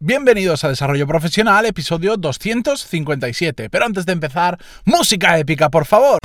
Bienvenidos a Desarrollo Profesional, episodio 257. Pero antes de empezar, música épica, por favor.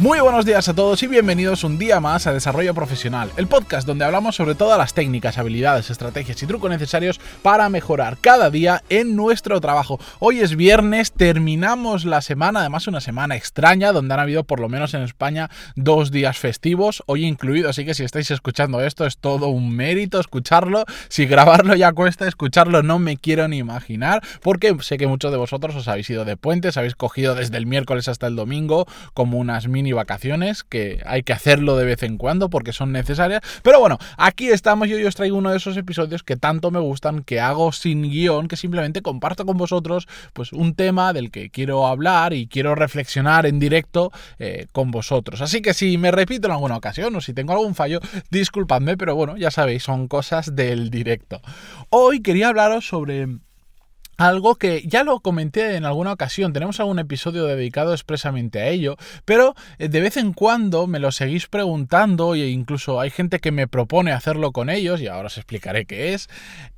Muy buenos días a todos y bienvenidos un día más a Desarrollo Profesional, el podcast donde hablamos sobre todas las técnicas, habilidades, estrategias y trucos necesarios para mejorar cada día en nuestro trabajo. Hoy es viernes, terminamos la semana, además una semana extraña donde han habido por lo menos en España dos días festivos, hoy incluido, así que si estáis escuchando esto es todo un mérito escucharlo, si grabarlo ya cuesta, escucharlo no me quiero ni imaginar, porque sé que muchos de vosotros os habéis ido de puentes, habéis cogido desde el miércoles hasta el domingo como unas mini vacaciones, que hay que hacerlo de vez en cuando porque son necesarias. Pero bueno, aquí estamos y hoy os traigo uno de esos episodios que tanto me gustan, que hago sin guion, que simplemente comparto con vosotros pues un tema del que quiero hablar y quiero reflexionar en directo eh, con vosotros. Así que si me repito en alguna ocasión o si tengo algún fallo, disculpadme, pero bueno, ya sabéis, son cosas del directo. Hoy quería hablaros sobre algo que ya lo comenté en alguna ocasión, tenemos algún episodio dedicado expresamente a ello, pero eh, de vez en cuando me lo seguís preguntando e incluso hay gente que me propone hacerlo con ellos y ahora os explicaré qué es.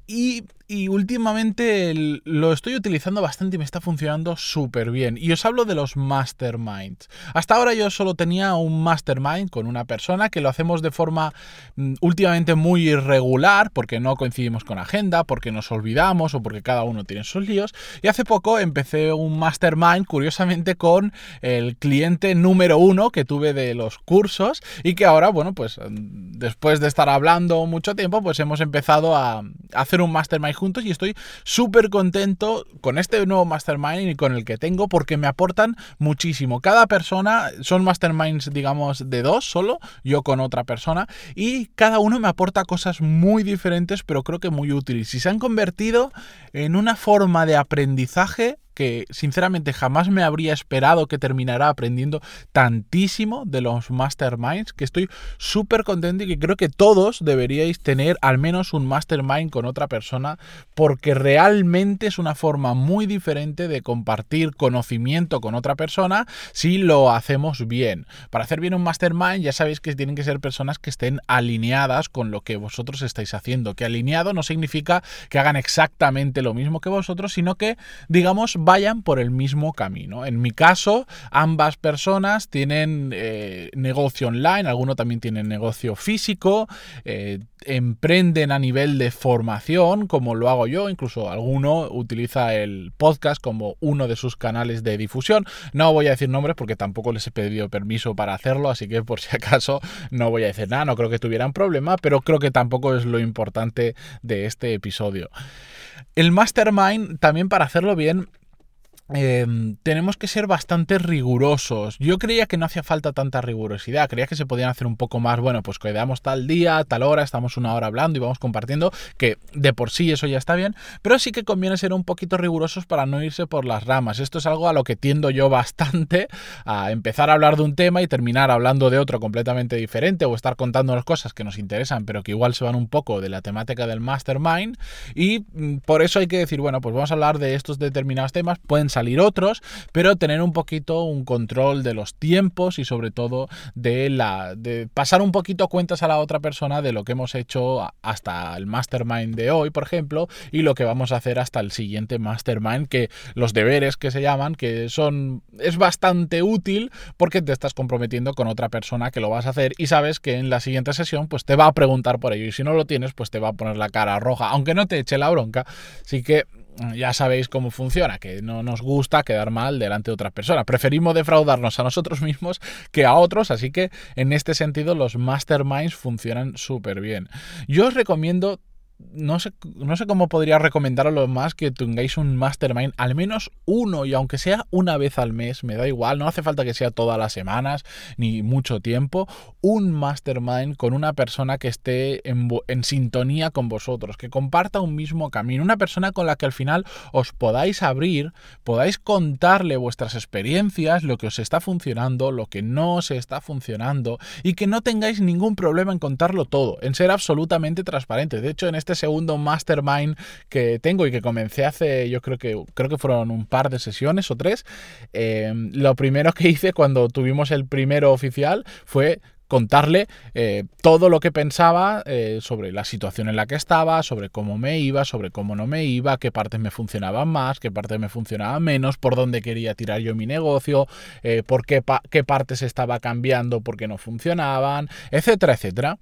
Y últimamente lo estoy utilizando bastante y me está funcionando súper bien. Y os hablo de los masterminds. Hasta ahora yo solo tenía un mastermind con una persona que lo hacemos de forma mm, últimamente muy irregular porque no coincidimos con agenda, porque nos olvidamos o porque cada uno tiene sus líos. Y hace poco empecé un mastermind curiosamente con el cliente número uno que tuve de los cursos y que ahora, bueno, pues mm, después de estar hablando mucho tiempo, pues hemos empezado a hacer un mastermind juntos y estoy súper contento con este nuevo mastermind y con el que tengo porque me aportan muchísimo. Cada persona son masterminds, digamos, de dos solo, yo con otra persona, y cada uno me aporta cosas muy diferentes, pero creo que muy útiles. Y se han convertido en una forma de aprendizaje que sinceramente jamás me habría esperado que terminara aprendiendo tantísimo de los masterminds, que estoy súper contento y que creo que todos deberíais tener al menos un mastermind con otra persona, porque realmente es una forma muy diferente de compartir conocimiento con otra persona si lo hacemos bien. Para hacer bien un mastermind ya sabéis que tienen que ser personas que estén alineadas con lo que vosotros estáis haciendo, que alineado no significa que hagan exactamente lo mismo que vosotros, sino que digamos vayan por el mismo camino. En mi caso, ambas personas tienen eh, negocio online, alguno también tiene negocio físico, eh, emprenden a nivel de formación, como lo hago yo, incluso alguno utiliza el podcast como uno de sus canales de difusión. No voy a decir nombres porque tampoco les he pedido permiso para hacerlo, así que por si acaso no voy a decir nada, no creo que tuvieran problema, pero creo que tampoco es lo importante de este episodio. El mastermind, también para hacerlo bien, Em, tenemos que ser bastante rigurosos. Yo creía que no hacía falta tanta rigurosidad, creía que se podían hacer un poco más, bueno, pues quedamos tal día, tal hora, estamos una hora hablando y vamos compartiendo, que de por sí eso ya está bien, pero sí que conviene ser un poquito rigurosos para no irse por las ramas. Esto es algo a lo que tiendo yo bastante, a empezar a hablar de un tema y terminar hablando de otro completamente diferente o estar contándonos cosas que nos interesan, pero que igual se van un poco de la temática del mastermind y mm, por eso hay que decir, bueno, pues vamos a hablar de estos determinados temas, pueden salir otros, pero tener un poquito un control de los tiempos y sobre todo de la de pasar un poquito cuentas a la otra persona de lo que hemos hecho hasta el mastermind de hoy, por ejemplo, y lo que vamos a hacer hasta el siguiente mastermind, que los deberes que se llaman, que son es bastante útil porque te estás comprometiendo con otra persona que lo vas a hacer y sabes que en la siguiente sesión pues te va a preguntar por ello y si no lo tienes pues te va a poner la cara roja, aunque no te eche la bronca, así que ya sabéis cómo funciona, que no nos gusta quedar mal delante de otras personas. Preferimos defraudarnos a nosotros mismos que a otros, así que en este sentido los masterminds funcionan súper bien. Yo os recomiendo no sé, no sé cómo podría recomendaros más que tengáis un mastermind, al menos uno, y aunque sea una vez al mes, me da igual, no hace falta que sea todas las semanas ni mucho tiempo, un mastermind con una persona que esté en, en sintonía con vosotros, que comparta un mismo camino, una persona con la que al final os podáis abrir, podáis contarle vuestras experiencias, lo que os está funcionando, lo que no os está funcionando, y que no tengáis ningún problema en contarlo todo, en ser absolutamente transparente. De hecho, en este este segundo mastermind que tengo y que comencé hace, yo creo que, creo que fueron un par de sesiones o tres, eh, lo primero que hice cuando tuvimos el primero oficial fue contarle eh, todo lo que pensaba eh, sobre la situación en la que estaba, sobre cómo me iba, sobre cómo no me iba, qué partes me funcionaban más, qué partes me funcionaban menos, por dónde quería tirar yo mi negocio, por qué, qué partes estaba cambiando porque no funcionaban, etcétera, etcétera.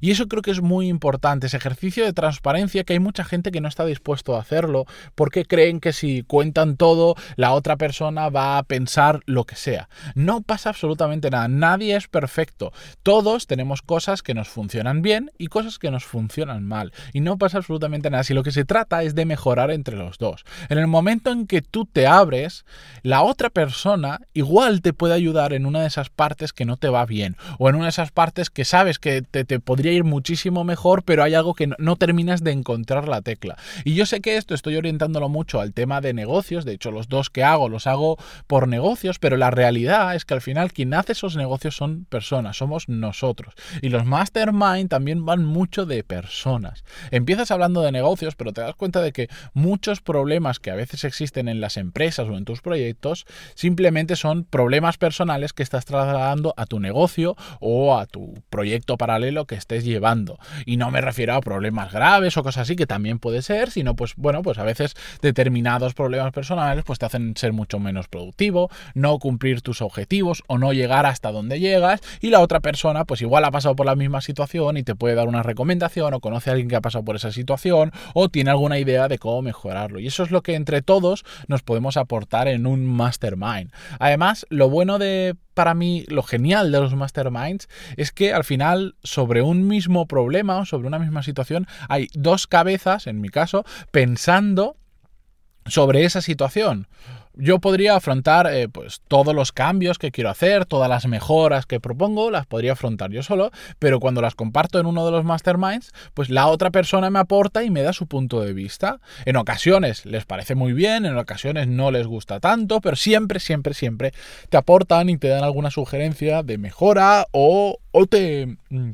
Y eso creo que es muy importante, ese ejercicio de transparencia que hay mucha gente que no está dispuesto a hacerlo porque creen que si cuentan todo, la otra persona va a pensar lo que sea. No pasa absolutamente nada, nadie es perfecto. Todos tenemos cosas que nos funcionan bien y cosas que nos funcionan mal. Y no pasa absolutamente nada. Si lo que se trata es de mejorar entre los dos. En el momento en que tú te abres, la otra persona igual te puede ayudar en una de esas partes que no te va bien o en una de esas partes que sabes que te, te podría ir muchísimo mejor, pero hay algo que no, terminas de encontrar la tecla. Y yo sé que esto estoy orientándolo mucho al tema de negocios, de hecho los dos que hago los hago por negocios, pero la realidad es que al final quien hace esos negocios son personas, somos nosotros. Y los mastermind también van mucho de personas. Empiezas hablando de negocios, pero te das cuenta de que muchos problemas que a veces existen en las empresas o en tus proyectos simplemente son problemas personales que estás trasladando a tu negocio o a tu proyecto paralelo que estés llevando. Y no me refiero a problemas graves o cosas así, que también puede ser, sino pues bueno, pues a veces determinados problemas personales pues te hacen ser mucho menos productivo, no cumplir tus objetivos o no llegar hasta donde llegas y la otra persona pues igual ha pasado por la misma situación y te puede dar una recomendación o conoce a alguien que ha pasado por esa situación o tiene alguna idea de cómo mejorarlo. Y eso es lo que entre todos nos podemos aportar en un mastermind. Además, lo bueno de para mí lo genial de los masterminds es que al final sobre un mismo problema o sobre una misma situación hay dos cabezas, en mi caso, pensando sobre esa situación yo podría afrontar eh, pues todos los cambios que quiero hacer, todas las mejoras que propongo, las podría afrontar yo solo, pero cuando las comparto en uno de los masterminds, pues la otra persona me aporta y me da su punto de vista. En ocasiones les parece muy bien, en ocasiones no les gusta tanto, pero siempre, siempre, siempre te aportan y te dan alguna sugerencia de mejora o, o te mm,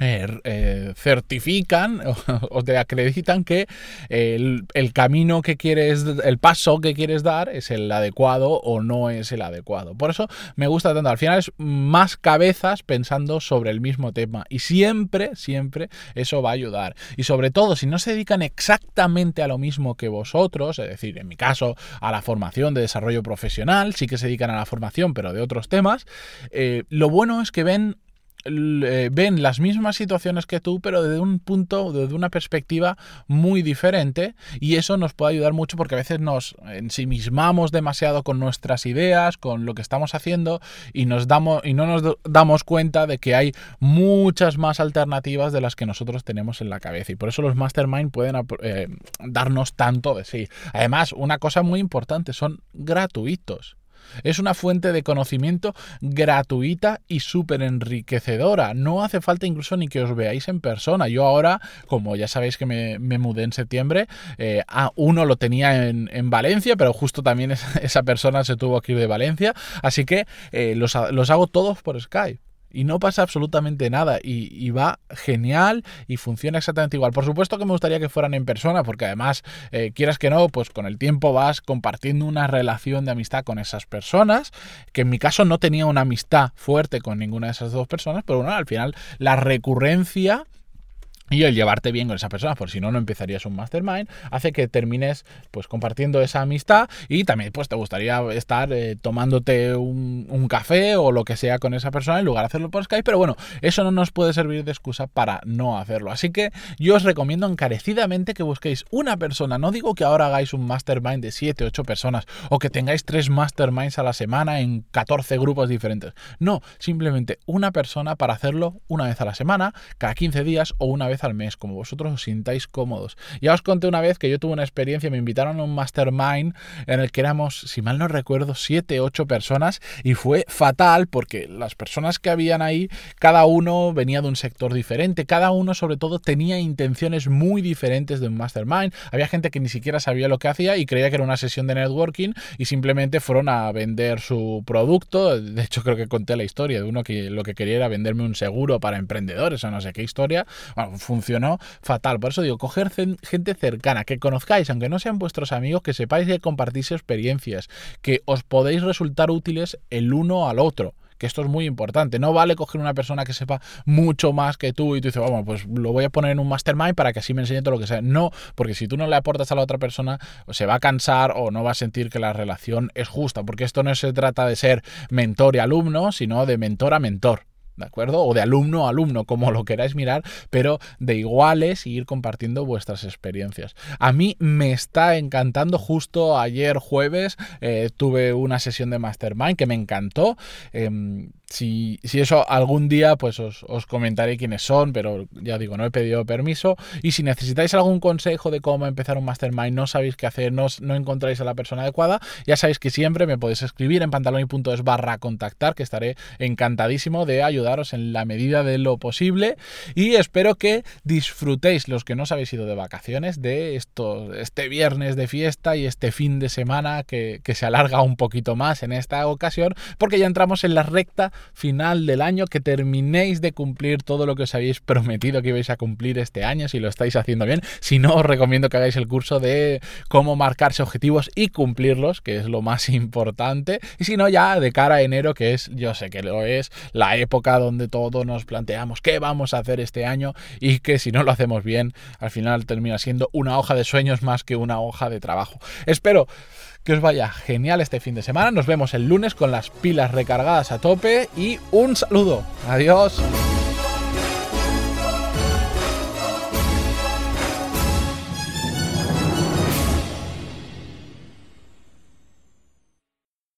eh, eh, certifican o, te acreditan que el, camino que quieres, el paso que quieres dar es el adecuado o no es el adecuado. Por eso me gusta tanto. Al final es más cabezas pensando sobre el mismo tema y siempre, siempre eso va a ayudar. Y sobre todo, si no se dedican exactamente a lo mismo que vosotros, es decir, en mi caso, a la formación de desarrollo profesional, sí que se dedican a la formación, pero de otros temas, eh, lo bueno es que ven eh, ven las mismas situaciones que tú, pero desde un punto, desde una perspectiva muy diferente y eso nos puede ayudar mucho porque a veces nos ensimismamos demasiado con nuestras ideas, con lo que estamos haciendo y nos damos y no nos damos cuenta de que hay muchas más alternativas de las que nosotros tenemos en la cabeza y por eso los mastermind pueden eh, darnos tanto de sí. Además, una cosa muy importante, son gratuitos. Es una fuente de conocimiento gratuita y súper enriquecedora. No hace falta incluso ni que os veáis en persona. Yo ahora, como ya sabéis que me, mudé en septiembre, eh, a uno lo tenía en, Valencia, pero justo también esa, persona se tuvo ir de Valencia. Así que eh, los, los hago todos por Skype y no pasa absolutamente nada y, va genial y funciona exactamente igual. Por supuesto que me gustaría que fueran en persona porque además, eh, quieras que no, pues con el tiempo vas compartiendo una relación de amistad con esas personas, que en mi caso no tenía una amistad fuerte con ninguna de esas dos personas, pero bueno, al final la recurrencia y el llevarte bien con esa persona, por si no, no empezarías un mastermind, hace que termines pues compartiendo esa amistad y también pues te gustaría estar eh, tomándote un, un, café o lo que sea con esa persona en lugar de hacerlo por Skype, pero bueno, eso no nos puede servir de excusa para no hacerlo. Así que yo os recomiendo encarecidamente que busquéis una persona, no digo que ahora hagáis un mastermind de 7, 8 personas o que tengáis tres masterminds a la semana en 14 grupos diferentes, no, simplemente una persona para hacerlo una vez a la semana, cada 15 días o una vez al mes, como vosotros os sintáis cómodos. Ya os conté una vez que yo tuve una experiencia, me invitaron a un mastermind en el que éramos, si mal no recuerdo, 7, 8 personas y fue fatal porque las personas que habían ahí, cada uno venía de un sector diferente, cada uno sobre todo tenía intenciones muy diferentes de un mastermind. Había gente que ni siquiera sabía lo que hacía y creía que era una sesión de networking y simplemente fueron a vender su producto. De hecho, creo que conté la historia de uno que lo que quería era venderme un seguro para emprendedores o no sé qué historia. Funcionó fatal. Por eso digo, coger gente cercana, que conozcáis, aunque no sean vuestros amigos, que sepáis que compartís experiencias, que os podéis resultar útiles el uno al otro que esto es muy importante. No vale coger una persona que sepa mucho más que tú y tú dices, vamos, pues lo voy a poner en un mastermind para que así me enseñe todo lo que sea. No, porque si tú no le aportas a la otra persona, se va a cansar o no va a sentir que la relación es justa, porque esto no se trata de ser mentor y alumno, sino de mentor a mentor. ¿De acuerdo? O de alumno a alumno, como lo queráis mirar, pero de iguales y ir compartiendo vuestras experiencias. A mí me está encantando, justo ayer jueves eh, tuve una sesión de Mastermind que me encantó. Em, si, eso algún día, pues os, comentaré quiénes son, pero ya digo, no he pedido permiso. Y si necesitáis algún consejo de cómo empezar un mastermind, no sabéis qué hacer, no, no encontráis a la persona adecuada, ya sabéis que siempre me podéis escribir en pantaloni.es barra contactar, que estaré encantadísimo de ayudaros en la medida de lo posible. Y espero que disfrutéis, los que no os habéis ido de vacaciones, de esto, este viernes de fiesta y este fin de semana que, se alarga un poquito más en esta ocasión, porque ya entramos en la recta final del año, que terminéis de cumplir todo lo que os habéis prometido que ibais a cumplir este año, si lo estáis haciendo bien. Si no, os recomiendo que hagáis el curso de cómo marcarse objetivos y cumplirlos, que es lo más importante. Y si no, ya de cara a enero, que es, yo sé que lo es, la donde todos nos planteamos qué vamos a hacer este año y que si no lo hacemos bien, al final termina siendo una hoja de sueños más que una hoja de trabajo. Espero que os vaya genial este fin de semana. Nos vemos el lunes con las pilas recargadas a tope y un saludo. Adiós.